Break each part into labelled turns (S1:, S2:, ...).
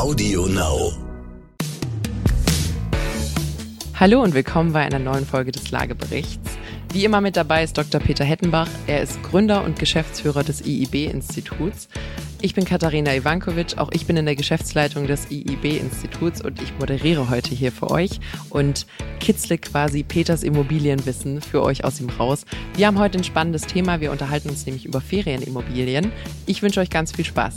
S1: Audio Now.
S2: Hallo und willkommen bei einer neuen Folge des Lageberichts. Wie immer mit dabei ist Dr. Peter Hettenbach. Er ist Gründer und Geschäftsführer des IIB-Instituts. Ich bin Katharina Ivankovic, auch ich bin in der Geschäftsleitung des IIB-Instituts und ich moderiere heute hier für euch und kitzle quasi Peters Immobilienwissen für euch aus ihm raus. Wir haben heute ein spannendes Thema, wir unterhalten uns nämlich über Ferienimmobilien. Ich wünsche euch ganz viel Spaß.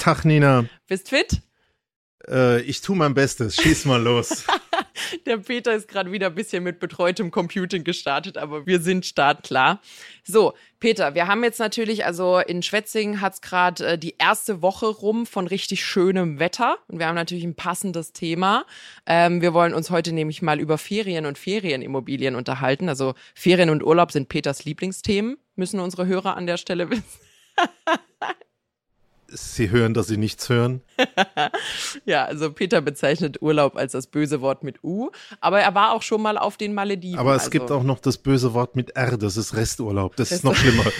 S3: Tag, Nina.
S2: bist fit?
S3: Äh, ich tu mein Bestes. Schieß mal los.
S2: Der Peter ist gerade wieder ein bisschen mit betreutem Computing gestartet, aber wir sind startklar. So, Peter, wir haben jetzt natürlich, also in Schwetzingen hat's gerade äh, die erste Woche rum von richtig schönem Wetter und wir haben natürlich ein passendes Thema. Ähm, wir wollen uns heute nämlich mal über Ferien und Ferienimmobilien unterhalten. Also Ferien und Urlaub sind Peters Lieblingsthemen, müssen unsere Hörer an der Stelle wissen.
S3: Sie hören, dass Sie nichts hören.
S2: Ja, also Peter bezeichnet Urlaub als das böse Wort mit U, aber er war auch schon mal auf den Malediven.
S3: Aber es
S2: also.
S3: gibt auch noch das böse Wort mit R, das ist Resturlaub. Das ist noch schlimmer.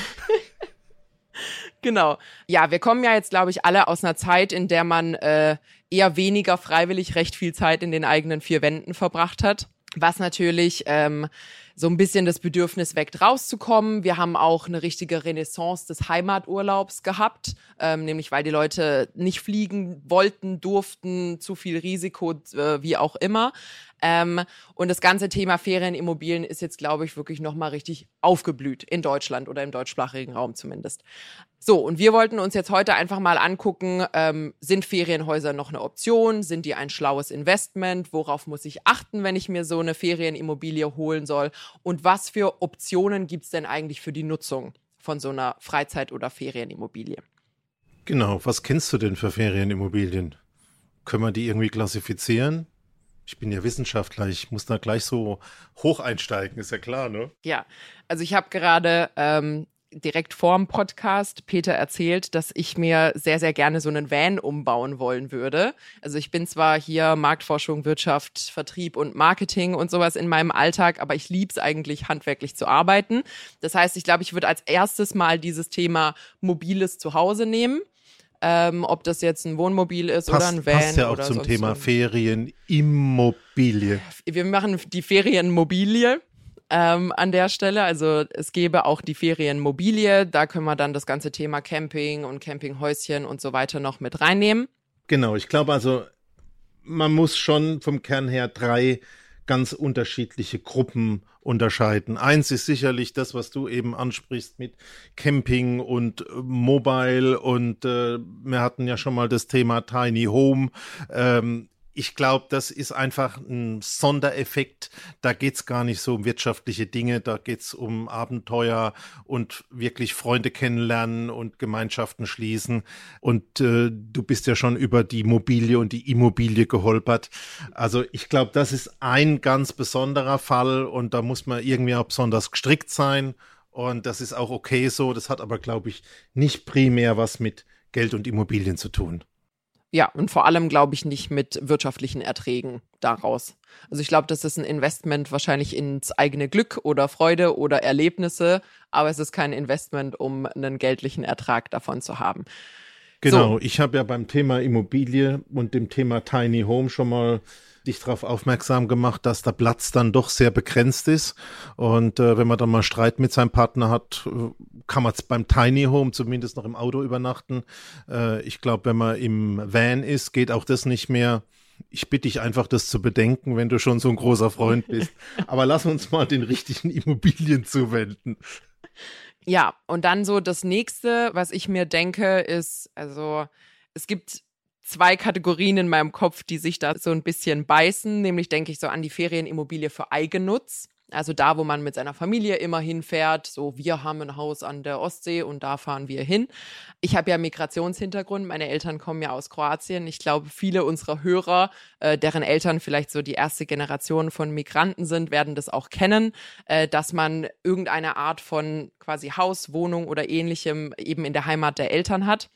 S2: Genau. Ja, wir kommen ja jetzt, glaube ich, alle aus einer Zeit, in der man äh, eher weniger freiwillig recht viel Zeit in den eigenen vier Wänden verbracht hat. Was natürlich ähm, so ein bisschen das Bedürfnis weckt, rauszukommen. Wir haben auch eine richtige Renaissance des Heimaturlaubs gehabt, ähm, nämlich weil die Leute nicht fliegen wollten, durften, zu viel Risiko, äh, wie auch immer. Ähm, und das ganze Thema Ferienimmobilien ist jetzt, glaube ich, wirklich nochmal richtig aufgeblüht in Deutschland oder im deutschsprachigen Raum zumindest. So, und wir wollten uns jetzt heute einfach mal angucken, ähm, sind Ferienhäuser noch eine Option? Sind die ein schlaues Investment? Worauf muss ich achten, wenn ich mir so eine Ferienimmobilie holen soll? Und was für Optionen gibt's denn eigentlich für die Nutzung von so einer Freizeit- oder Ferienimmobilie?
S3: Genau. Was kennst du denn für Ferienimmobilien? Können wir die irgendwie klassifizieren? Ich bin ja Wissenschaftler, ich muss da gleich so hoch einsteigen, ist ja klar, ne?
S2: Ja, also ich habe gerade ähm, direkt vorm Podcast Peter erzählt, dass ich mir sehr, sehr gerne so einen Van umbauen wollen würde. Also ich bin zwar hier Marktforschung, Wirtschaft, Vertrieb und Marketing und sowas in meinem Alltag, aber ich lieb's eigentlich handwerklich zu arbeiten. Das heißt, ich glaube, ich würde als erstes mal dieses Thema mobiles Zuhause nehmen. Ähm, ob das jetzt ein Wohnmobil ist oder ein
S3: Passt,
S2: Van
S3: passt ja auch zum Thema
S2: so.
S3: Ferienimmobilie.
S2: Wir machen die Ferienmobilie ähm, an der Stelle. Also es gäbe auch die Ferienmobilie. Da können wir dann das ganze Thema Camping und Campinghäuschen und so weiter noch mit reinnehmen.
S3: Genau, ich glaube also, man muss schon vom Kern her drei ganz unterschiedliche Gruppen unterscheiden. Eins ist sicherlich das, was du eben ansprichst mit Camping und äh, Mobile und äh, wir hatten ja schon mal das Thema Tiny Home. Ähm, ich glaube, das ist einfach ein Sondereffekt. Da geht's gar nicht so um wirtschaftliche Dinge, da geht's um Abenteuer und wirklich Freunde kennenlernen und Gemeinschaften schließen. Und äh, du bist ja schon über die Mobilie und die Immobilie geholpert. Also ich glaube, das ist ein ganz besonderer Fall und da muss man irgendwie auch besonders gestrickt sein. Und das ist auch okay so. Das hat aber, glaube ich, nicht primär was mit Geld und Immobilien zu tun.
S2: Ja, und vor allem glaube ich nicht mit wirtschaftlichen Erträgen daraus. Also ich glaube, das ist ein Investment wahrscheinlich ins eigene Glück oder Freude oder Erlebnisse, aber es ist kein Investment, um einen geldlichen Ertrag davon zu haben.
S3: Genau, ich habe ja beim Thema Immobilie und dem Thema Tiny Home schon mal dich darauf aufmerksam gemacht, dass der Platz dann doch sehr begrenzt ist. Und äh, wenn man dann mal Streit mit seinem Partner hat, äh, kann man beim Tiny Home zumindest noch im Auto übernachten. Äh, ich glaube, wenn man im Van ist, geht auch das nicht mehr. Ich bitte dich einfach, das zu bedenken, wenn du schon so ein großer Freund bist. Aber lass uns mal den richtigen Immobilien zuwenden.
S2: Ja, und dann so das nächste, was ich mir denke, ist, also es gibt zwei Kategorien in meinem Kopf, die sich da so ein bisschen beißen. Nämlich denke ich so an die Ferienimmobilie für Eigennutz. Also da, wo man mit seiner Familie immer hinfährt. So, wir haben ein Haus an der Ostsee und da fahren wir hin. Ich habe ja Migrationshintergrund. Meine Eltern kommen ja aus Kroatien. Ich glaube, viele unserer Hörer, äh, deren Eltern vielleicht so die erste Generation von Migranten sind, werden das auch kennen, äh, dass man irgendeine Art von quasi Haus, Wohnung oder ähnlichem eben in der Heimat der Eltern hat.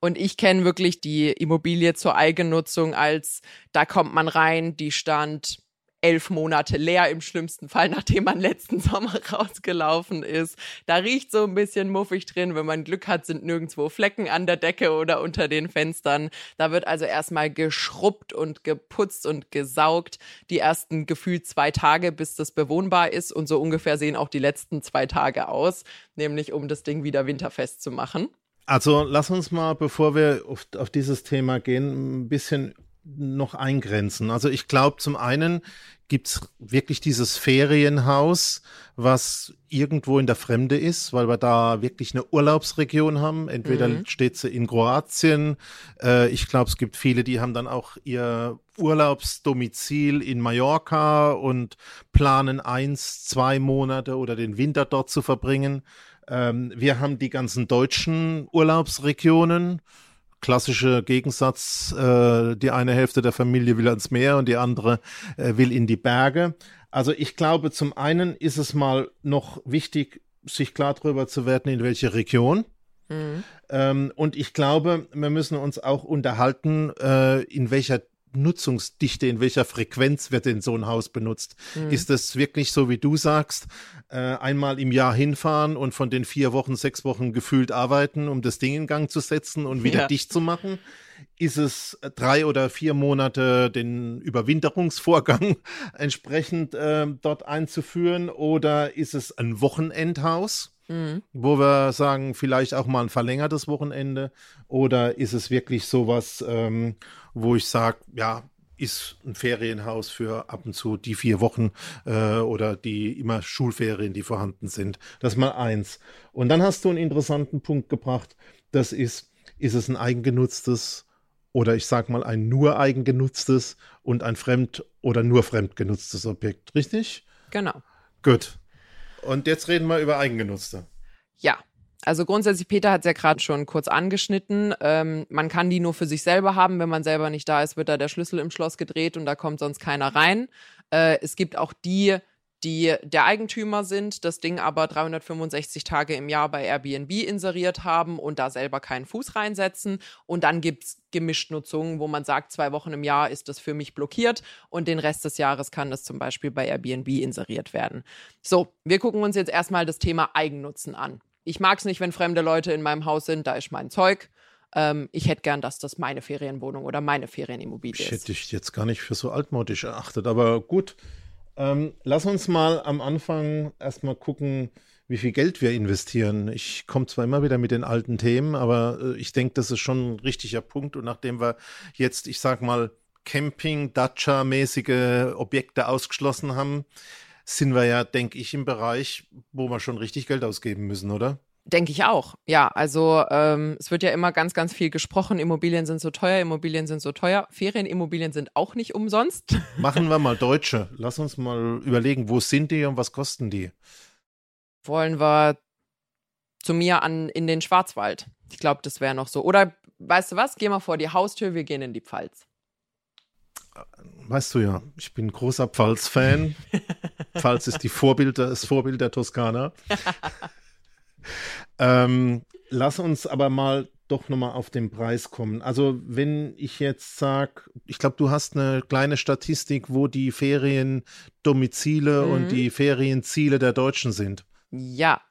S2: Und ich kenne wirklich die Immobilie zur Eigennutzung als, da kommt man rein, die stand elf Monate leer im schlimmsten Fall, nachdem man letzten Sommer rausgelaufen ist. Da riecht so ein bisschen muffig drin. Wenn man Glück hat, sind nirgendwo Flecken an der Decke oder unter den Fenstern. Da wird also erstmal geschrubbt und geputzt und gesaugt. Die ersten gefühlt zwei Tage, bis das bewohnbar ist. Und so ungefähr sehen auch die letzten zwei Tage aus, nämlich um das Ding wieder winterfest zu machen.
S3: Also lass uns mal, bevor wir auf, auf dieses Thema gehen, ein bisschen noch eingrenzen. Also ich glaube, zum einen gibt's wirklich dieses Ferienhaus, was irgendwo in der Fremde ist, weil wir da wirklich eine Urlaubsregion haben. Entweder mhm. steht sie in Kroatien. Äh, ich glaube, es gibt viele, die haben dann auch ihr Urlaubsdomizil in Mallorca und planen eins, zwei Monate oder den Winter dort zu verbringen. Ähm, wir haben die ganzen deutschen Urlaubsregionen klassische Gegensatz, äh, die eine Hälfte der Familie will ans Meer und die andere äh, will in die Berge. Also ich glaube, zum einen ist es mal noch wichtig, sich klar darüber zu werden, in welche Region. Mhm. Ähm, und ich glaube, wir müssen uns auch unterhalten, äh, in welcher Nutzungsdichte, in welcher Frequenz wird denn so ein Haus benutzt? Mhm. Ist das wirklich so, wie du sagst, äh, einmal im Jahr hinfahren und von den vier Wochen, sechs Wochen gefühlt arbeiten, um das Ding in Gang zu setzen und wieder ja. dicht zu machen? Ist es drei oder vier Monate den Überwinterungsvorgang entsprechend äh, dort einzuführen oder ist es ein Wochenendhaus? Mhm. Wo wir sagen, vielleicht auch mal ein verlängertes Wochenende oder ist es wirklich sowas, ähm, wo ich sage, ja, ist ein Ferienhaus für ab und zu die vier Wochen äh, oder die immer Schulferien, die vorhanden sind. Das ist mal eins. Und dann hast du einen interessanten Punkt gebracht. Das ist, ist es ein eigengenutztes oder ich sag mal ein nur eigengenutztes und ein fremd oder nur fremdgenutztes Objekt, richtig?
S2: Genau.
S3: Gut. Und jetzt reden wir über Eigengenutzte.
S2: Ja, also grundsätzlich, Peter hat es ja gerade schon kurz angeschnitten. Ähm, man kann die nur für sich selber haben. Wenn man selber nicht da ist, wird da der Schlüssel im Schloss gedreht und da kommt sonst keiner rein. Äh, es gibt auch die, die der Eigentümer sind, das Ding aber 365 Tage im Jahr bei Airbnb inseriert haben und da selber keinen Fuß reinsetzen. Und dann gibt's Gemischtnutzungen, wo man sagt, zwei Wochen im Jahr ist das für mich blockiert und den Rest des Jahres kann das zum Beispiel bei Airbnb inseriert werden. So, wir gucken uns jetzt erstmal das Thema Eigennutzen an. Ich mag es nicht, wenn fremde Leute in meinem Haus sind, da ist mein Zeug. Ähm, ich hätte gern, dass das meine Ferienwohnung oder meine Ferienimmobilie ist.
S3: Ich hätte dich jetzt gar nicht für so altmodisch erachtet, aber gut. Ähm, lass uns mal am Anfang erstmal gucken, wie viel Geld wir investieren. Ich komme zwar immer wieder mit den alten Themen, aber äh, ich denke, das ist schon ein richtiger Punkt. Und nachdem wir jetzt, ich sag mal, Camping, Dacia-mäßige Objekte ausgeschlossen haben, sind wir ja, denke ich, im Bereich, wo wir schon richtig Geld ausgeben müssen, oder?
S2: Denke ich auch. Ja, also ähm, es wird ja immer ganz, ganz viel gesprochen. Immobilien sind so teuer, Immobilien sind so teuer. Ferienimmobilien sind auch nicht umsonst.
S3: Machen wir mal Deutsche. Lass uns mal überlegen, wo sind die und was kosten die?
S2: Wollen wir zu mir an in den Schwarzwald? Ich glaube, das wäre noch so. Oder weißt du was? Geh mal vor die Haustür, wir gehen in die Pfalz.
S3: Weißt du ja, ich bin großer Pfalz-Fan. Pfalz ist die Vorbild, das Vorbild der Toskana. ähm, lass uns aber mal doch nochmal auf den Preis kommen. Also wenn ich jetzt sage, ich glaube, du hast eine kleine Statistik, wo die Feriendomizile mhm. und die Ferienziele der Deutschen sind.
S2: Ja,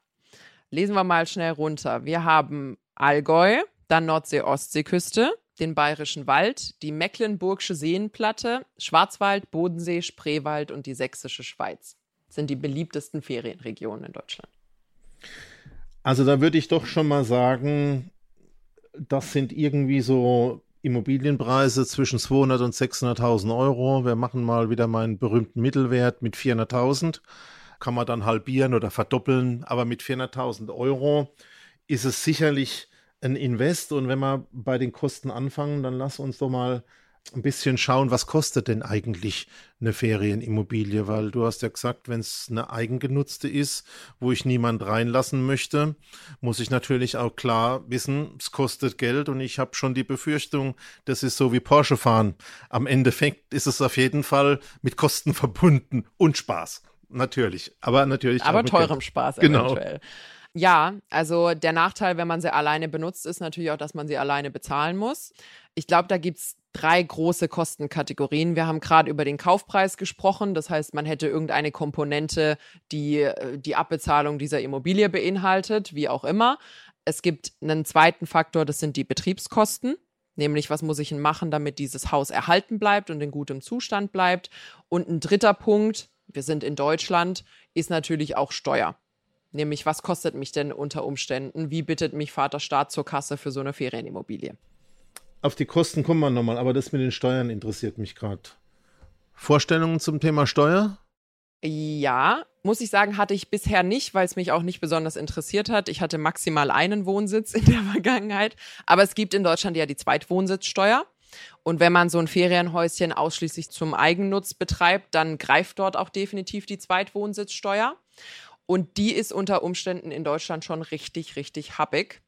S2: lesen wir mal schnell runter. Wir haben Allgäu, dann Nordsee-Ostseeküste, den Bayerischen Wald, die Mecklenburgische Seenplatte, Schwarzwald, Bodensee, Spreewald und die Sächsische Schweiz. Sind die beliebtesten Ferienregionen in Deutschland.
S3: Also da würde ich doch schon mal sagen, das sind irgendwie so Immobilienpreise zwischen 200 und 600.000 Euro. Wir machen mal wieder meinen berühmten Mittelwert mit 400.000. Kann man dann halbieren oder verdoppeln. Aber mit 400.000 Euro ist es sicherlich ein Invest und wenn wir bei den Kosten anfangen, dann lass uns doch mal ein bisschen schauen, was kostet denn eigentlich eine Ferienimmobilie, weil du hast ja gesagt, wenn es eine eigengenutzte ist, wo ich niemand reinlassen möchte, muss ich natürlich auch klar wissen, es kostet Geld und ich habe schon die Befürchtung, das ist so wie Porsche fahren. Am Endeffekt ist es auf jeden Fall mit Kosten verbunden und Spaß. Natürlich, aber natürlich.
S2: Aber teurem Geld. Spaß
S3: genau.
S2: Ja, also der Nachteil, wenn man sie alleine benutzt, ist natürlich auch, dass man sie alleine bezahlen muss. Ich glaube, da gibt es drei große Kostenkategorien. Wir haben gerade über den Kaufpreis gesprochen. Das heißt, man hätte irgendeine Komponente, die äh, die Abbezahlung dieser Immobilie beinhaltet, wie auch immer. Es gibt einen zweiten Faktor, das sind die Betriebskosten. Nämlich, was muss ich denn machen, damit dieses Haus erhalten bleibt und in gutem Zustand bleibt? Und ein dritter Punkt, wir sind in Deutschland, ist natürlich auch Steuer. Nämlich, was kostet mich denn unter Umständen? Wie bittet mich Vater Staat zur Kasse für so eine Ferienimmobilie?
S3: Auf die Kosten kommen wir nochmal, aber das mit den Steuern interessiert mich gerade. Vorstellungen zum Thema Steuer?
S2: Ja, muss ich sagen, hatte ich bisher nicht, weil es mich auch nicht besonders interessiert hat. Ich hatte maximal einen Wohnsitz in der Vergangenheit. Aber es gibt in Deutschland ja die Zweitwohnsitzsteuer. Und wenn man so ein Ferienhäuschen ausschließlich zum Eigennutz betreibt, dann greift dort auch definitiv die Zweitwohnsitzsteuer. Und die ist unter Umständen in Deutschland schon richtig, richtig happig.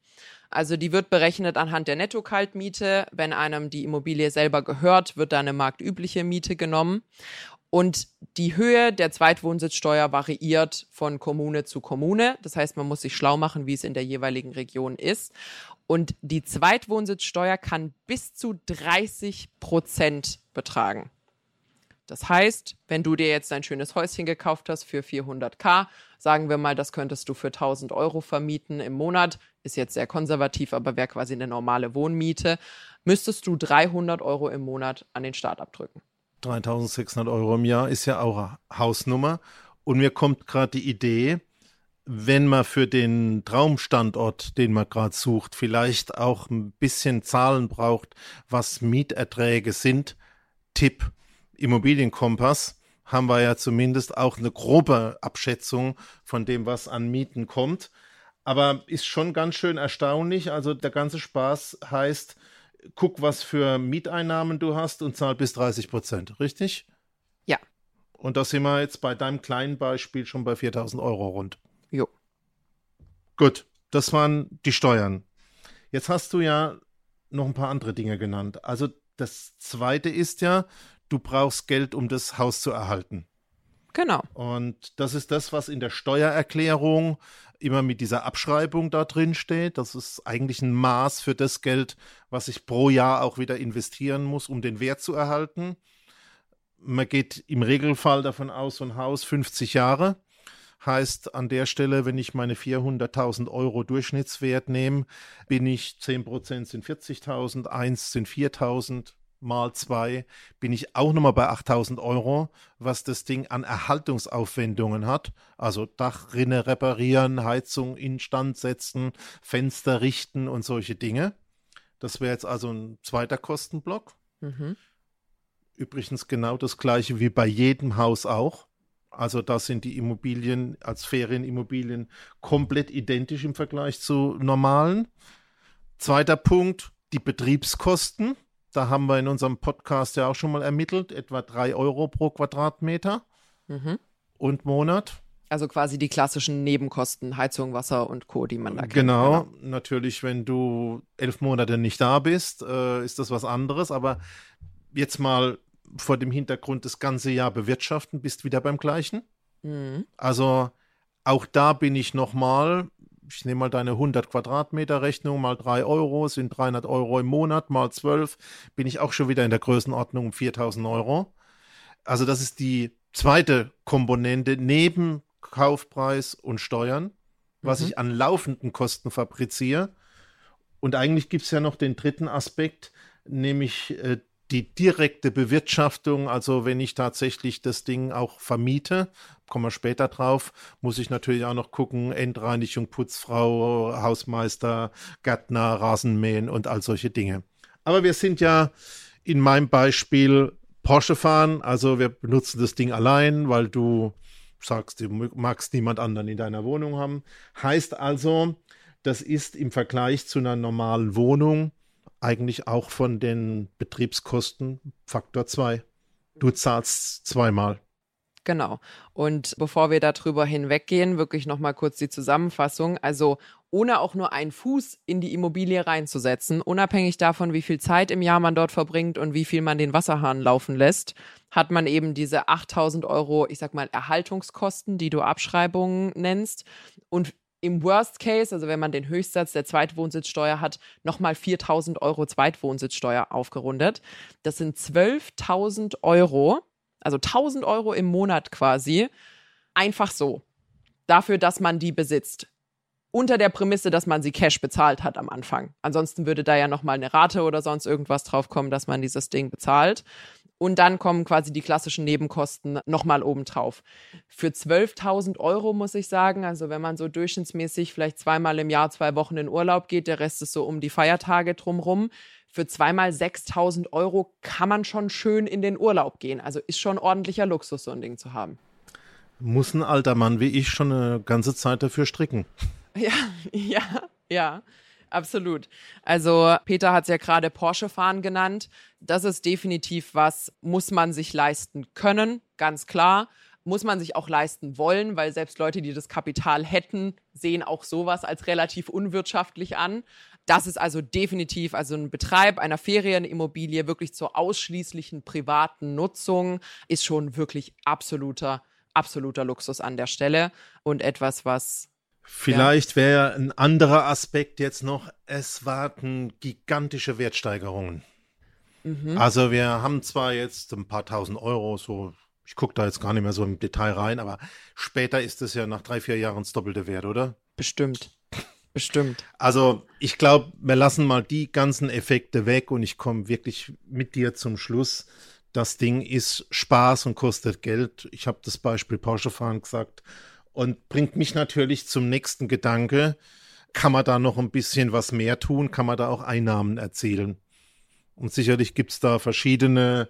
S2: Also die wird berechnet anhand der Netto-Kaltmiete. Wenn einem die Immobilie selber gehört, wird da eine marktübliche Miete genommen. Und die Höhe der Zweitwohnsitzsteuer variiert von Kommune zu Kommune. Das heißt, man muss sich schlau machen, wie es in der jeweiligen Region ist. Und die Zweitwohnsitzsteuer kann bis zu 30 Prozent betragen. Das heißt, wenn du dir jetzt ein schönes Häuschen gekauft hast für 400k, sagen wir mal, das könntest du für 1000 Euro vermieten im Monat, ist jetzt sehr konservativ, aber wäre quasi eine normale Wohnmiete, müsstest du 300 Euro im Monat an den Staat abdrücken.
S3: 3600 Euro im Jahr ist ja auch Hausnummer. Und mir kommt gerade die Idee, wenn man für den Traumstandort, den man gerade sucht, vielleicht auch ein bisschen Zahlen braucht, was Mieterträge sind, Tipp Immobilienkompass haben wir ja zumindest auch eine grobe Abschätzung von dem, was an Mieten kommt. Aber ist schon ganz schön erstaunlich. Also der ganze Spaß heißt, guck, was für Mieteinnahmen du hast und zahl bis 30 Prozent, richtig?
S2: Ja.
S3: Und da sind wir jetzt bei deinem kleinen Beispiel schon bei 4000 Euro rund.
S2: Jo.
S3: Gut, das waren die Steuern. Jetzt hast du ja noch ein paar andere Dinge genannt. Also das zweite ist ja, du brauchst Geld, um das Haus zu erhalten.
S2: Genau.
S3: Und das ist das, was in der Steuererklärung immer mit dieser Abschreibung da drin steht. Das ist eigentlich ein Maß für das Geld, was ich pro Jahr auch wieder investieren muss, um den Wert zu erhalten. Man geht im Regelfall davon aus, so ein Haus 50 Jahre. Heißt an der Stelle, wenn ich meine 400.000 Euro Durchschnittswert nehme, bin ich 10% sind 40.000, 1 sind 4.000, mal zwei bin ich auch nochmal bei 8000 Euro, was das Ding an Erhaltungsaufwendungen hat. Also Dachrinne reparieren, Heizung instand setzen, Fenster richten und solche Dinge. Das wäre jetzt also ein zweiter Kostenblock. Mhm. Übrigens genau das gleiche wie bei jedem Haus auch. Also da sind die Immobilien als Ferienimmobilien komplett identisch im Vergleich zu normalen. Zweiter Punkt, die Betriebskosten. Da haben wir in unserem Podcast ja auch schon mal ermittelt, etwa 3 Euro pro Quadratmeter mhm. und Monat.
S2: Also quasi die klassischen Nebenkosten, Heizung, Wasser und Co., die man da kennt.
S3: Genau, genau. natürlich, wenn du elf Monate nicht da bist, äh, ist das was anderes. Aber jetzt mal vor dem Hintergrund das ganze Jahr bewirtschaften, bist wieder beim gleichen. Mhm. Also auch da bin ich nochmal ich nehme mal deine 100 Quadratmeter Rechnung mal 3 Euro, sind 300 Euro im Monat, mal 12, bin ich auch schon wieder in der Größenordnung um 4000 Euro. Also das ist die zweite Komponente neben Kaufpreis und Steuern, was mhm. ich an laufenden Kosten fabriziere. Und eigentlich gibt es ja noch den dritten Aspekt, nämlich äh, die direkte Bewirtschaftung, also wenn ich tatsächlich das Ding auch vermiete, kommen wir später drauf, muss ich natürlich auch noch gucken, Endreinigung, Putzfrau, Hausmeister, Gärtner, Rasenmähen und all solche Dinge. Aber wir sind ja in meinem Beispiel Porsche fahren, also wir benutzen das Ding allein, weil du sagst, du magst niemand anderen in deiner Wohnung haben. Heißt also, das ist im Vergleich zu einer normalen Wohnung eigentlich auch von den Betriebskosten Faktor 2. Du zahlst zweimal.
S2: Genau. Und bevor wir darüber hinweggehen, wirklich nochmal kurz die Zusammenfassung. Also ohne auch nur einen Fuß in die Immobilie reinzusetzen, unabhängig davon, wie viel Zeit im Jahr man dort verbringt und wie viel man den Wasserhahn laufen lässt, hat man eben diese 8000 Euro, ich sag mal, Erhaltungskosten, die du Abschreibungen nennst. Und im Worst Case, also wenn man den Höchstsatz der Zweitwohnsitzsteuer hat, nochmal 4000 Euro Zweitwohnsitzsteuer aufgerundet. Das sind 12.000 Euro, also 1000 Euro im Monat quasi, einfach so. Dafür, dass man die besitzt. Unter der Prämisse, dass man sie Cash bezahlt hat am Anfang. Ansonsten würde da ja nochmal eine Rate oder sonst irgendwas drauf kommen, dass man dieses Ding bezahlt. Und dann kommen quasi die klassischen Nebenkosten nochmal obendrauf. Für 12.000 Euro muss ich sagen, also wenn man so durchschnittsmäßig vielleicht zweimal im Jahr zwei Wochen in Urlaub geht, der Rest ist so um die Feiertage drumrum, für zweimal 6000 Euro kann man schon schön in den Urlaub gehen. Also ist schon ordentlicher Luxus, so ein Ding zu haben.
S3: Muss ein alter Mann wie ich schon eine ganze Zeit dafür stricken.
S2: Ja, ja, ja. Absolut. Also Peter hat es ja gerade Porsche fahren genannt. Das ist definitiv was, muss man sich leisten können, ganz klar. Muss man sich auch leisten wollen, weil selbst Leute, die das Kapital hätten, sehen auch sowas als relativ unwirtschaftlich an. Das ist also definitiv also ein Betreib einer Ferienimmobilie wirklich zur ausschließlichen privaten Nutzung ist schon wirklich absoluter absoluter Luxus an der Stelle und etwas, was
S3: Vielleicht ja. wäre ein anderer Aspekt jetzt noch, es warten gigantische Wertsteigerungen. Mhm. Also wir haben zwar jetzt ein paar tausend Euro, so, ich gucke da jetzt gar nicht mehr so im Detail rein, aber später ist es ja nach drei, vier Jahren das doppelte Wert, oder?
S2: Bestimmt. Bestimmt.
S3: Also ich glaube, wir lassen mal die ganzen Effekte weg und ich komme wirklich mit dir zum Schluss. Das Ding ist Spaß und kostet Geld. Ich habe das Beispiel Porsche fahren gesagt und bringt mich natürlich zum nächsten Gedanke. Kann man da noch ein bisschen was mehr tun? Kann man da auch Einnahmen erzielen? Und sicherlich gibt es da verschiedene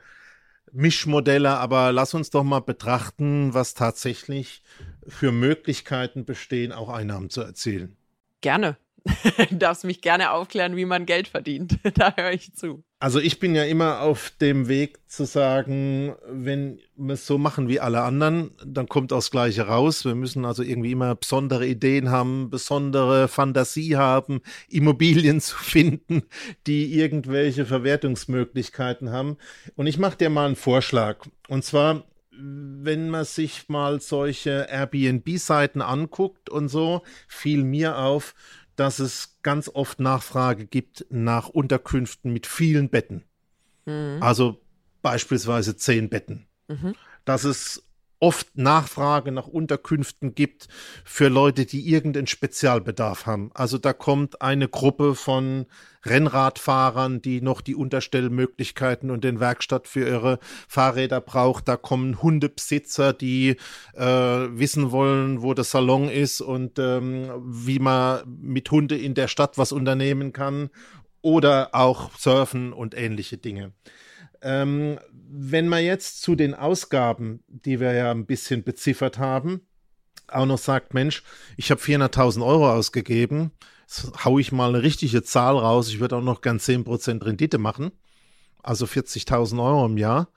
S3: Mischmodelle, aber lass uns doch mal betrachten, was tatsächlich für Möglichkeiten bestehen, auch Einnahmen zu erzielen.
S2: Gerne. Du darfst mich gerne aufklären, wie man Geld verdient. da höre ich zu.
S3: Also ich bin ja immer auf dem Weg zu sagen, wenn wir es so machen wie alle anderen, dann kommt auch das Gleiche raus. Wir müssen also irgendwie immer besondere Ideen haben, besondere Fantasie haben, Immobilien zu finden, die irgendwelche Verwertungsmöglichkeiten haben. Und ich mache dir mal einen Vorschlag. Und zwar wenn man sich mal solche Airbnb-Seiten anguckt und so, fiel mir auf, dass es ganz oft Nachfrage gibt nach Unterkünften mit vielen Betten. Mhm. Also beispielsweise zehn Betten. Mhm. Dass es oft Nachfrage nach Unterkünften gibt für Leute, die irgendeinen Spezialbedarf haben. Also da kommt eine Gruppe von Rennradfahrern, die noch die Unterstellmöglichkeiten und den Werkstatt für ihre Fahrräder braucht. Da kommen Hundebesitzer, die äh, wissen wollen, wo der Salon ist und ähm, wie man mit Hunde in der Stadt was unternehmen kann. Oder auch Surfen und ähnliche Dinge. Ähm, wenn man jetzt zu den Ausgaben, die wir ja ein bisschen beziffert haben, auch noch sagt, Mensch, ich habe 400.000 Euro ausgegeben, jetzt haue ich mal eine richtige Zahl raus, ich würde auch noch gern 10% Rendite machen, also 40.000 Euro im Jahr,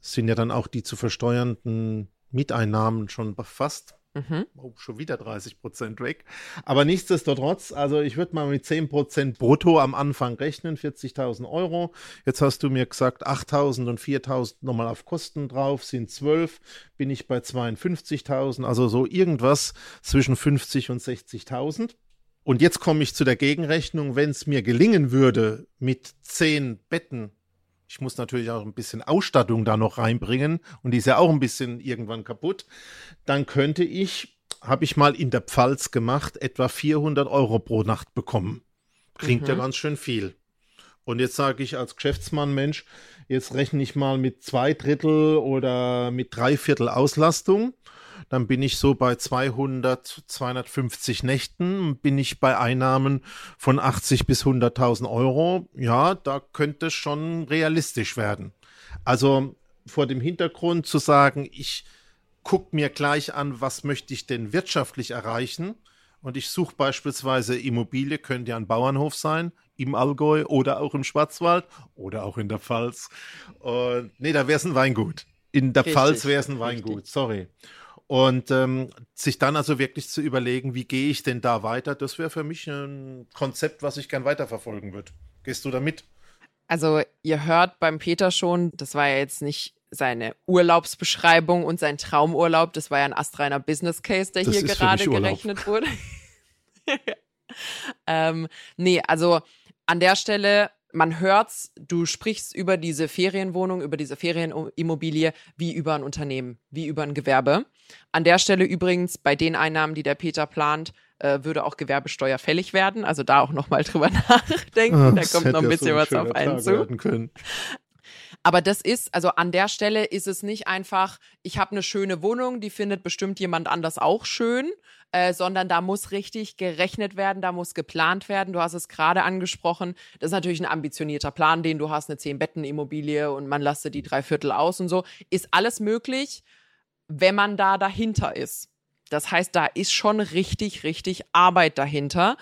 S3: sind ja dann auch die zu versteuernden Mieteinnahmen schon fast. Mhm. Oh, schon wieder 30 Prozent weg. Aber nichtsdestotrotz, also ich würde mal mit 10 Prozent brutto am Anfang rechnen, 40.000 Euro. Jetzt hast du mir gesagt, 8.000 und 4.000 nochmal auf Kosten drauf, sind 12, bin ich bei 52.000, also so irgendwas zwischen 50 und 60.000. Und jetzt komme ich zu der Gegenrechnung, wenn es mir gelingen würde, mit 10 Betten ich muss natürlich auch ein bisschen Ausstattung da noch reinbringen und die ist ja auch ein bisschen irgendwann kaputt. Dann könnte ich, habe ich mal in der Pfalz gemacht, etwa 400 Euro pro Nacht bekommen. Klingt mhm. ja ganz schön viel. Und jetzt sage ich als Geschäftsmann, Mensch, jetzt rechne ich mal mit zwei Drittel oder mit drei Viertel Auslastung dann bin ich so bei 200, 250 Nächten, bin ich bei Einnahmen von 80 bis 100.000 Euro. Ja, da könnte es schon realistisch werden. Also vor dem Hintergrund zu sagen, ich gucke mir gleich an, was möchte ich denn wirtschaftlich erreichen und ich suche beispielsweise Immobilie, könnte ja ein Bauernhof sein, im Allgäu oder auch im Schwarzwald oder auch in der Pfalz. Und nee, da wäre es ein Weingut. In der Richtig. Pfalz wäre es ein Weingut, Richtig. sorry. Und ähm, sich dann also wirklich zu überlegen, wie gehe ich denn da weiter, das wäre für mich ein Konzept, was ich gern weiterverfolgen würde. Gehst du da mit?
S2: Also ihr hört beim Peter schon, das war ja jetzt nicht seine Urlaubsbeschreibung und sein Traumurlaub, das war ja ein astreiner Business Case, der das hier gerade gerechnet wurde. ähm, nee, also an der Stelle, man hört's, du sprichst über diese Ferienwohnung, über diese Ferienimmobilie wie über ein Unternehmen, wie über ein Gewerbe. An der Stelle übrigens, bei den Einnahmen, die der Peter plant, äh, würde auch Gewerbesteuer fällig werden. Also da auch nochmal drüber nachdenken. Oh, da kommt noch ein bisschen so ein was auf einen zu. Aber das ist, also an der Stelle ist es nicht einfach, ich habe eine schöne Wohnung, die findet bestimmt jemand anders auch schön, äh, sondern da muss richtig gerechnet werden, da muss geplant werden. Du hast es gerade angesprochen. Das ist natürlich ein ambitionierter Plan, den du hast, eine Zehn-Betten-Immobilie und man lasst die drei Viertel aus und so. Ist alles möglich, wenn man da dahinter ist. Das heißt, da ist schon richtig, richtig Arbeit dahinter,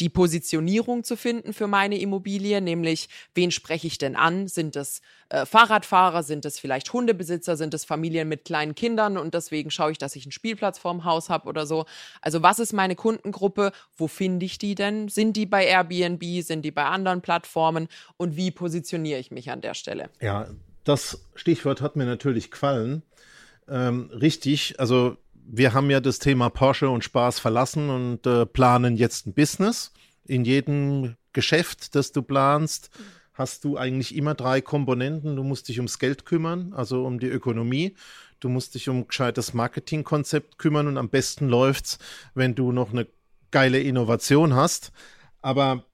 S2: die Positionierung zu finden für meine Immobilie, nämlich wen spreche ich denn an? Sind es äh, Fahrradfahrer, sind es vielleicht Hundebesitzer, sind es Familien mit kleinen Kindern und deswegen schaue ich, dass ich einen Spielplatz vorm Haus habe oder so. Also was ist meine Kundengruppe? Wo finde ich die denn? Sind die bei Airbnb? Sind die bei anderen Plattformen? Und wie positioniere ich mich an der Stelle?
S3: Ja, das Stichwort hat mir natürlich gefallen. Ähm, richtig, also wir haben ja das Thema Porsche und Spaß verlassen und äh, planen jetzt ein Business. In jedem Geschäft, das du planst, hast du eigentlich immer drei Komponenten. Du musst dich ums Geld kümmern, also um die Ökonomie. Du musst dich um gescheites Marketingkonzept kümmern und am besten läuft's, wenn du noch eine geile Innovation hast. Aber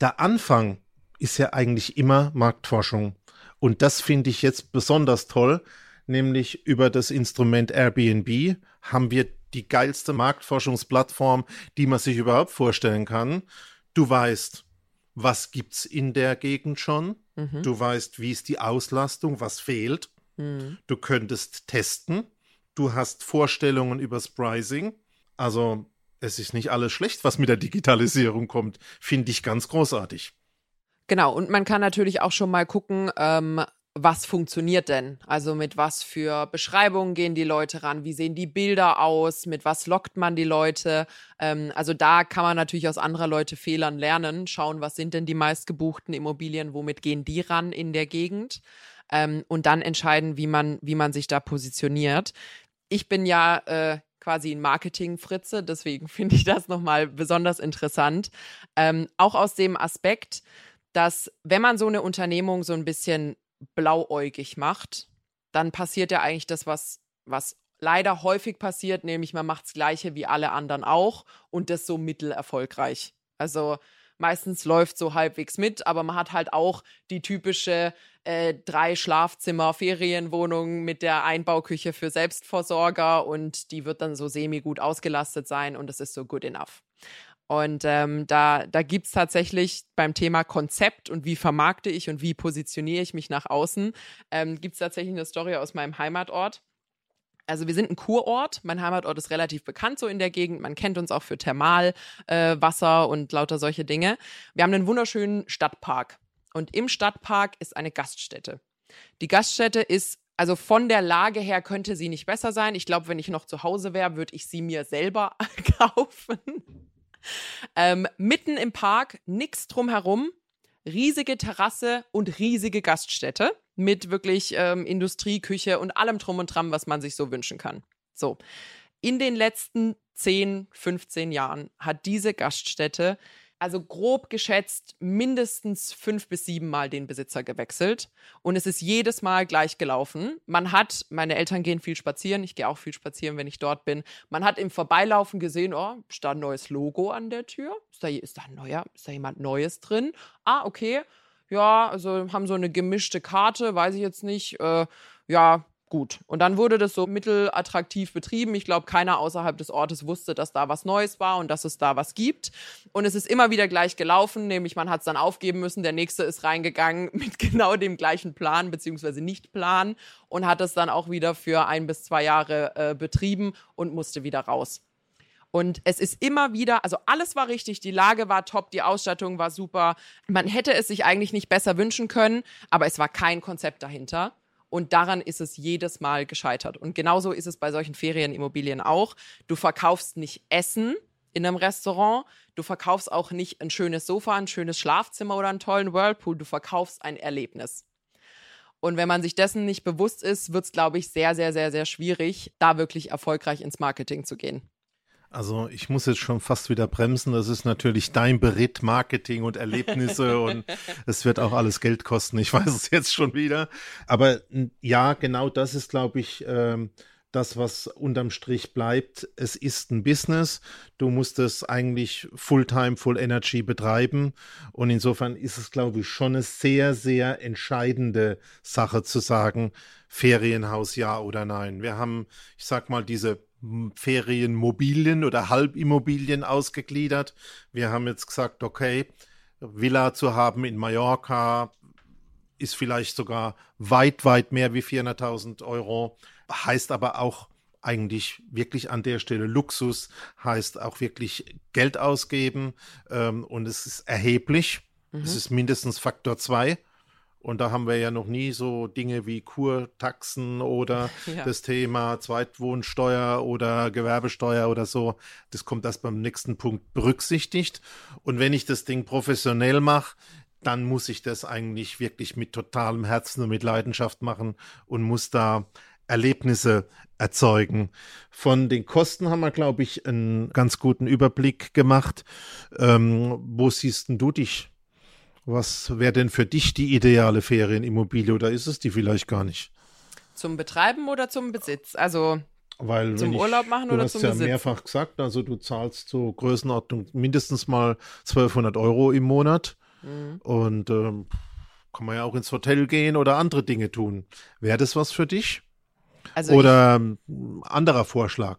S3: der Anfang ist ja eigentlich immer Marktforschung. Und das finde ich jetzt besonders toll, nämlich über das Instrument Airbnb haben wir die geilste Marktforschungsplattform, die man sich überhaupt vorstellen kann. Du weißt, was gibt's in der Gegend schon. Mhm. Du weißt, wie ist die Auslastung, was fehlt. Mhm. Du könntest testen. Du hast Vorstellungen übers Pricing. Also es ist nicht alles schlecht, was mit der Digitalisierung kommt. Finde ich ganz großartig.
S2: Genau, und man kann natürlich auch schon mal gucken, ähm, was funktioniert denn? Also mit was für Beschreibungen gehen die Leute ran? Wie sehen die Bilder aus? Mit was lockt man die Leute? Ähm, also da kann man natürlich aus anderer Leute Fehlern lernen, schauen, was sind denn die meistgebuchten Immobilien, womit gehen die ran in der Gegend? Ähm, und dann entscheiden, wie man, wie man sich da positioniert. Ich bin ja äh, quasi ein Marketing-Fritze, deswegen finde ich das nochmal besonders interessant. Ähm, auch aus dem Aspekt, dass wenn man so eine Unternehmung so ein bisschen blauäugig macht, dann passiert ja eigentlich das, was, was leider häufig passiert, nämlich man macht das Gleiche wie alle anderen auch und das so mittelerfolgreich. Also meistens läuft so halbwegs mit, aber man hat halt auch die typische äh, drei Schlafzimmer Ferienwohnung mit der Einbauküche für Selbstversorger und die wird dann so semi gut ausgelastet sein und es ist so good enough. Und ähm, da, da gibt es tatsächlich beim Thema Konzept und wie vermarkte ich und wie positioniere ich mich nach außen, ähm, gibt es tatsächlich eine Story aus meinem Heimatort. Also wir sind ein Kurort. Mein Heimatort ist relativ bekannt so in der Gegend. Man kennt uns auch für Thermalwasser äh, und lauter solche Dinge. Wir haben einen wunderschönen Stadtpark. Und im Stadtpark ist eine Gaststätte. Die Gaststätte ist also von der Lage her könnte sie nicht besser sein. Ich glaube, wenn ich noch zu Hause wäre, würde ich sie mir selber kaufen. Ähm, mitten im Park, nichts drumherum, riesige Terrasse und riesige Gaststätte mit wirklich ähm, Industrieküche und allem drum und dran, was man sich so wünschen kann. So. In den letzten 10, 15 Jahren hat diese Gaststätte also grob geschätzt mindestens fünf bis sieben Mal den Besitzer gewechselt. Und es ist jedes Mal gleich gelaufen. Man hat, meine Eltern gehen viel spazieren, ich gehe auch viel spazieren, wenn ich dort bin. Man hat im Vorbeilaufen gesehen, oh, ist da ein neues Logo an der Tür? Ist da, ist da ein neuer, ist da jemand Neues drin? Ah, okay. Ja, also haben so eine gemischte Karte, weiß ich jetzt nicht. Äh, ja, gut. Und dann wurde das so mittelattraktiv betrieben. Ich glaube, keiner außerhalb des Ortes wusste, dass da was Neues war und dass es da was gibt. Und es ist immer wieder gleich gelaufen, nämlich man hat es dann aufgeben müssen. Der nächste ist reingegangen mit genau dem gleichen Plan beziehungsweise Nicht-Plan und hat es dann auch wieder für ein bis zwei Jahre äh, betrieben und musste wieder raus. Und es ist immer wieder, also alles war richtig, die Lage war top, die Ausstattung war super. Man hätte es sich eigentlich nicht besser wünschen können, aber es war kein Konzept dahinter. Und daran ist es jedes Mal gescheitert. Und genauso ist es bei solchen Ferienimmobilien auch. Du verkaufst nicht Essen in einem Restaurant, du verkaufst auch nicht ein schönes Sofa, ein schönes Schlafzimmer oder einen tollen Whirlpool, du verkaufst ein Erlebnis. Und wenn man sich dessen nicht bewusst ist, wird es, glaube ich, sehr, sehr, sehr, sehr schwierig, da wirklich erfolgreich ins Marketing zu gehen.
S3: Also ich muss jetzt schon fast wieder bremsen. Das ist natürlich dein Beritt, Marketing und Erlebnisse und es wird auch alles Geld kosten. Ich weiß es jetzt schon wieder. Aber ja, genau das ist, glaube ich, ähm, das, was unterm Strich bleibt. Es ist ein Business. Du musst es eigentlich Fulltime, Full Energy betreiben. Und insofern ist es, glaube ich, schon eine sehr, sehr entscheidende Sache zu sagen, Ferienhaus ja oder nein. Wir haben, ich sag mal, diese Ferienmobilien oder Halbimmobilien ausgegliedert. Wir haben jetzt gesagt, okay, Villa zu haben in Mallorca ist vielleicht sogar weit, weit mehr wie 400.000 Euro, heißt aber auch eigentlich wirklich an der Stelle Luxus, heißt auch wirklich Geld ausgeben ähm, und es ist erheblich. Mhm. Es ist mindestens Faktor 2 und da haben wir ja noch nie so Dinge wie Kurtaxen oder ja. das Thema Zweitwohnsteuer oder Gewerbesteuer oder so. Das kommt erst beim nächsten Punkt berücksichtigt. Und wenn ich das Ding professionell mache, dann muss ich das eigentlich wirklich mit totalem Herzen und mit Leidenschaft machen und muss da Erlebnisse erzeugen. Von den Kosten haben wir, glaube ich, einen ganz guten Überblick gemacht. Ähm, wo siehst du dich was wäre denn für dich die ideale Ferienimmobilie oder ist es die vielleicht gar nicht?
S2: Zum Betreiben oder zum Besitz? Also
S3: weil,
S2: zum
S3: ich,
S2: Urlaub machen oder
S3: zum Besitz? Du hast ja mehrfach gesagt, also du zahlst so Größenordnung mindestens mal 1200 Euro im Monat. Mhm. Und ähm, kann man ja auch ins Hotel gehen oder andere Dinge tun. Wäre das was für dich? Also oder ich, ähm, anderer Vorschlag.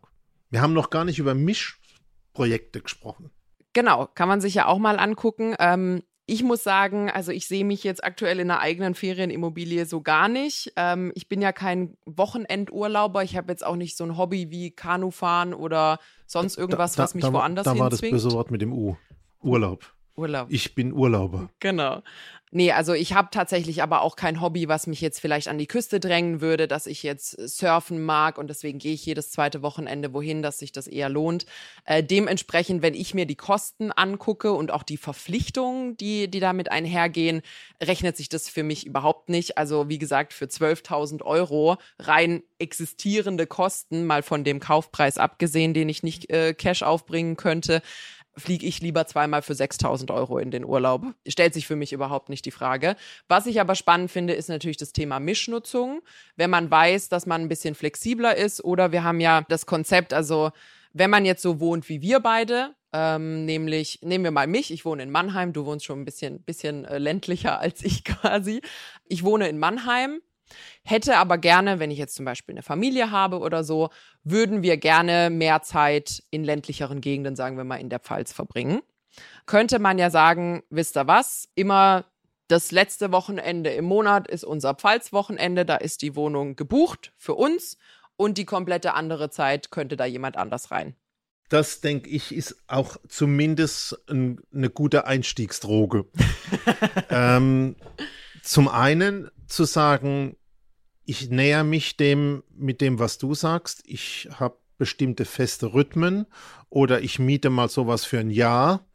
S3: Wir haben noch gar nicht über Mischprojekte gesprochen.
S2: Genau, kann man sich ja auch mal angucken. Ähm, ich muss sagen, also ich sehe mich jetzt aktuell in einer eigenen Ferienimmobilie so gar nicht. Ähm, ich bin ja kein Wochenendurlauber. Ich habe jetzt auch nicht so ein Hobby wie Kanufahren oder sonst irgendwas, da, da, was mich
S3: da,
S2: woanders
S3: hinzwingt.
S2: Da war
S3: das böse Wort mit dem U. Urlaub.
S2: Urlaub.
S3: Ich bin Urlauber.
S2: Genau. Nee, also ich habe tatsächlich aber auch kein Hobby, was mich jetzt vielleicht an die Küste drängen würde, dass ich jetzt surfen mag und deswegen gehe ich jedes zweite Wochenende wohin, dass sich das eher lohnt. Äh, dementsprechend, wenn ich mir die Kosten angucke und auch die Verpflichtungen, die, die damit einhergehen, rechnet sich das für mich überhaupt nicht. Also wie gesagt, für 12.000 Euro rein existierende Kosten, mal von dem Kaufpreis abgesehen, den ich nicht äh, Cash aufbringen könnte, fliege ich lieber zweimal für 6000 Euro in den Urlaub. Stellt sich für mich überhaupt nicht die Frage. Was ich aber spannend finde, ist natürlich das Thema Mischnutzung. Wenn man weiß, dass man ein bisschen flexibler ist oder wir haben ja das Konzept, also wenn man jetzt so wohnt wie wir beide, ähm, nämlich nehmen wir mal mich, ich wohne in Mannheim, du wohnst schon ein bisschen, bisschen äh, ländlicher als ich quasi. Ich wohne in Mannheim, Hätte aber gerne, wenn ich jetzt zum Beispiel eine Familie habe oder so, würden wir gerne mehr Zeit in ländlicheren Gegenden, sagen wir mal in der Pfalz, verbringen. Könnte man ja sagen, wisst ihr was, immer das letzte Wochenende im Monat ist unser Pfalzwochenende, da ist die Wohnung gebucht für uns und die komplette andere Zeit könnte da jemand anders rein.
S3: Das, denke ich, ist auch zumindest ein, eine gute Einstiegsdroge. ähm, zum einen zu sagen, ich näher mich dem mit dem, was du sagst. Ich habe bestimmte feste Rhythmen oder ich miete mal sowas für ein Jahr,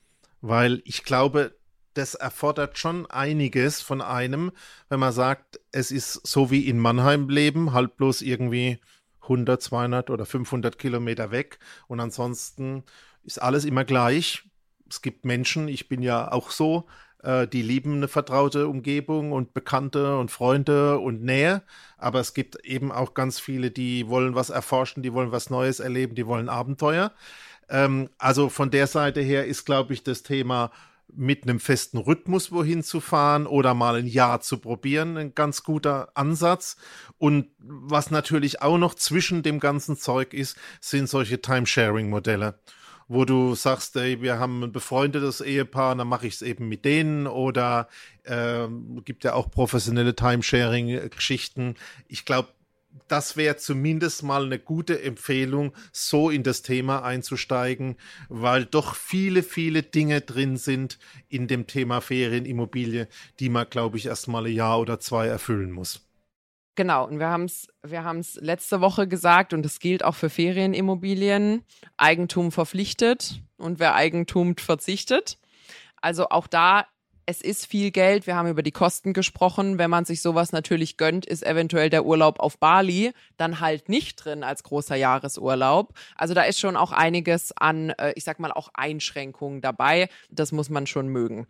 S3: weil ich glaube, das erfordert schon einiges von einem, wenn man sagt, es ist so wie in Mannheim leben, halt bloß irgendwie 100, 200 oder 500 Kilometer weg und ansonsten ist alles immer gleich. Es gibt Menschen, ich bin ja auch so, äh, die lieben eine vertraute Umgebung und Bekannte und Freunde und Nähe. Aber es gibt eben auch ganz viele, die wollen was erforschen, die wollen was Neues erleben, die wollen Abenteuer. Ähm, also von der Seite her ist, glaube ich, das Thema mit einem festen Rhythmus wohin zu fahren oder mal ein Jahr zu probieren, ein ganz guter Ansatz. Und was natürlich auch noch zwischen dem ganzen Zeug ist, sind solche Timesharing-Modelle wo du sagst, ey, wir haben ein befreundetes Ehepaar, dann mache ich es eben mit denen oder äh, gibt ja auch professionelle Timesharing-Geschichten. Ich glaube, das wäre zumindest mal eine gute Empfehlung, so in das Thema einzusteigen, weil doch viele, viele Dinge drin sind in dem Thema Ferienimmobilie, die man, glaube ich, erst mal ein Jahr oder zwei erfüllen muss.
S2: Genau, und wir haben es wir haben's letzte Woche gesagt und es gilt auch für Ferienimmobilien. Eigentum verpflichtet und wer Eigentum verzichtet. Also auch da es ist viel Geld. Wir haben über die Kosten gesprochen. Wenn man sich sowas natürlich gönnt, ist eventuell der Urlaub auf Bali dann halt nicht drin als großer Jahresurlaub. Also da ist schon auch einiges an, äh, ich sag mal, auch Einschränkungen dabei. Das muss man schon mögen.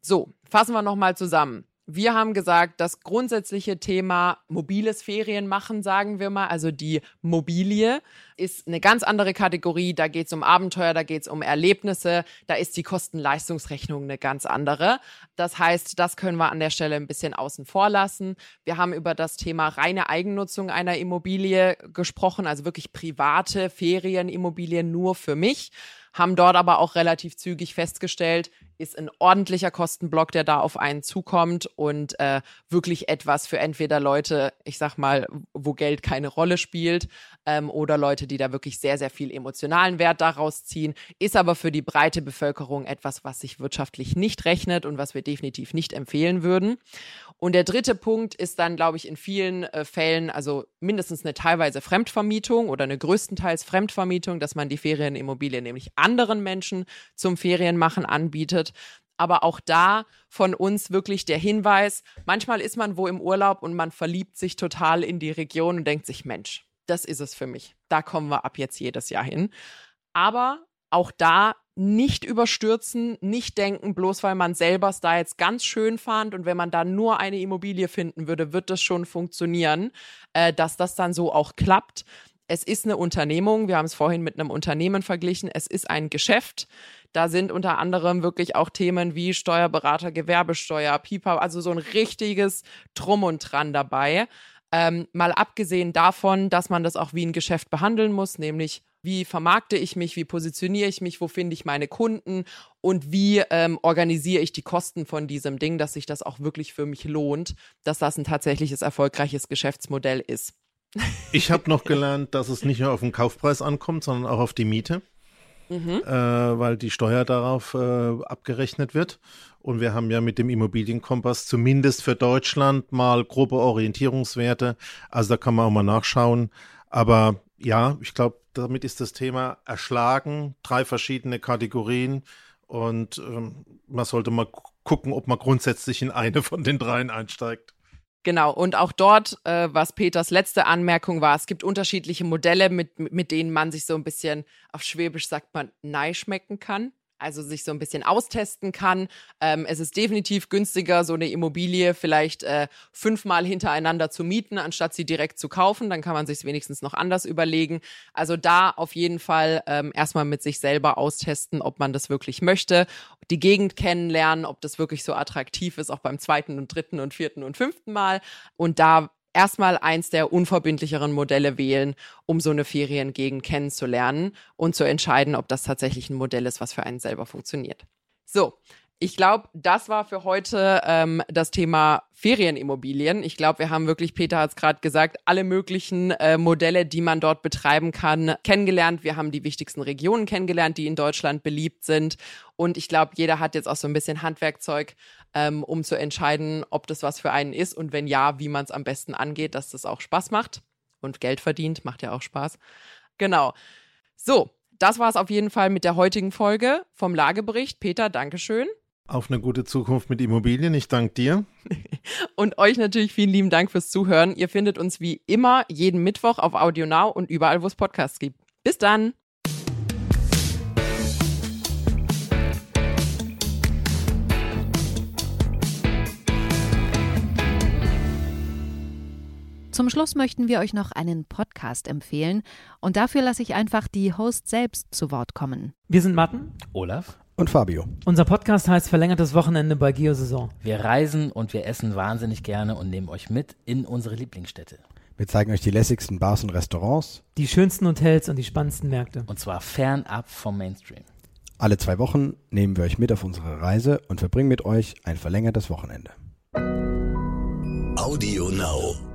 S2: So, fassen wir nochmal zusammen. Wir haben gesagt, das grundsätzliche Thema mobiles Ferienmachen, sagen wir mal, also die Mobilie, ist eine ganz andere Kategorie. Da geht es um Abenteuer, da geht es um Erlebnisse, da ist die Kosten-Leistungsrechnung eine ganz andere. Das heißt, das können wir an der Stelle ein bisschen außen vor lassen. Wir haben über das Thema reine Eigennutzung einer Immobilie gesprochen, also wirklich private Ferienimmobilien nur für mich haben dort aber auch relativ zügig festgestellt, ist ein ordentlicher Kostenblock, der da auf einen zukommt und äh, wirklich etwas für entweder Leute, ich sag mal, wo Geld keine Rolle spielt, ähm, oder Leute, die da wirklich sehr, sehr viel emotionalen Wert daraus ziehen, ist aber für die breite Bevölkerung etwas, was sich wirtschaftlich nicht rechnet und was wir definitiv nicht empfehlen würden. Und der dritte Punkt ist dann, glaube ich, in vielen äh, Fällen, also mindestens eine teilweise Fremdvermietung oder eine größtenteils Fremdvermietung, dass man die Ferienimmobilie nämlich anderen Menschen zum Ferienmachen anbietet. Aber auch da von uns wirklich der Hinweis, manchmal ist man wo im Urlaub und man verliebt sich total in die Region und denkt sich, Mensch, das ist es für mich. Da kommen wir ab jetzt jedes Jahr hin. Aber auch da nicht überstürzen, nicht denken, bloß weil man selber es da jetzt ganz schön fand und wenn man da nur eine Immobilie finden würde, wird das schon funktionieren, äh, dass das dann so auch klappt. Es ist eine Unternehmung, wir haben es vorhin mit einem Unternehmen verglichen, es ist ein Geschäft. Da sind unter anderem wirklich auch Themen wie Steuerberater, Gewerbesteuer, Pipa, also so ein richtiges Drum und Dran dabei. Ähm, mal abgesehen davon, dass man das auch wie ein Geschäft behandeln muss, nämlich wie vermarkte ich mich, wie positioniere ich mich, wo finde ich meine Kunden und wie ähm, organisiere ich die Kosten von diesem Ding, dass sich das auch wirklich für mich lohnt, dass das ein tatsächliches erfolgreiches Geschäftsmodell ist.
S3: Ich habe noch gelernt, dass es nicht nur auf den Kaufpreis ankommt, sondern auch auf die Miete, mhm. äh, weil die Steuer darauf äh, abgerechnet wird. Und wir haben ja mit dem Immobilienkompass zumindest für Deutschland mal grobe Orientierungswerte. Also da kann man auch mal nachschauen. Aber ja, ich glaube, damit ist das Thema erschlagen. Drei verschiedene Kategorien. Und ähm, man sollte mal gucken, ob man grundsätzlich in eine von den dreien einsteigt.
S2: Genau, und auch dort, äh, was Peters letzte Anmerkung war, es gibt unterschiedliche Modelle, mit, mit denen man sich so ein bisschen, auf Schwäbisch sagt man, schmecken kann also sich so ein bisschen austesten kann. Ähm, es ist definitiv günstiger, so eine Immobilie vielleicht äh, fünfmal hintereinander zu mieten, anstatt sie direkt zu kaufen. Dann kann man sich wenigstens noch anders überlegen. Also da auf jeden Fall ähm, erstmal mit sich selber austesten, ob man das wirklich möchte, die Gegend kennenlernen, ob das wirklich so attraktiv ist, auch beim zweiten und dritten und vierten und fünften Mal. Und da erstmal eins der unverbindlicheren Modelle wählen, um so eine Feriengegend kennenzulernen und zu entscheiden, ob das tatsächlich ein Modell ist, was für einen selber funktioniert. So, ich glaube, das war für heute ähm, das Thema Ferienimmobilien. Ich glaube, wir haben wirklich, Peter hat es gerade gesagt, alle möglichen äh, Modelle, die man dort betreiben kann, kennengelernt. Wir haben die wichtigsten Regionen kennengelernt, die in Deutschland beliebt sind. Und ich glaube, jeder hat jetzt auch so ein bisschen Handwerkzeug, ähm, um zu entscheiden, ob das was für einen ist und wenn ja, wie man es am besten angeht, dass das auch Spaß macht und Geld verdient, macht ja auch Spaß. Genau. So, das war es auf jeden Fall mit der heutigen Folge vom Lagebericht. Peter, Dankeschön.
S3: Auf eine gute Zukunft mit Immobilien. Ich danke dir.
S2: und euch natürlich vielen lieben Dank fürs Zuhören. Ihr findet uns wie immer jeden Mittwoch auf AudioNow und überall, wo es Podcasts gibt. Bis dann.
S1: Zum Schluss möchten wir euch noch einen Podcast empfehlen und dafür lasse ich einfach die Host selbst zu Wort kommen.
S4: Wir sind Matten,
S5: Olaf
S6: und Fabio.
S4: Unser Podcast heißt Verlängertes Wochenende bei Geosaison.
S5: Wir reisen und wir essen wahnsinnig gerne und nehmen euch mit in unsere Lieblingsstädte.
S6: Wir zeigen euch die lässigsten Bars und Restaurants,
S4: die schönsten Hotels und die spannendsten Märkte.
S5: Und zwar fernab vom Mainstream.
S6: Alle zwei Wochen nehmen wir euch mit auf unsere Reise und verbringen mit euch ein verlängertes Wochenende.
S7: Audio Now.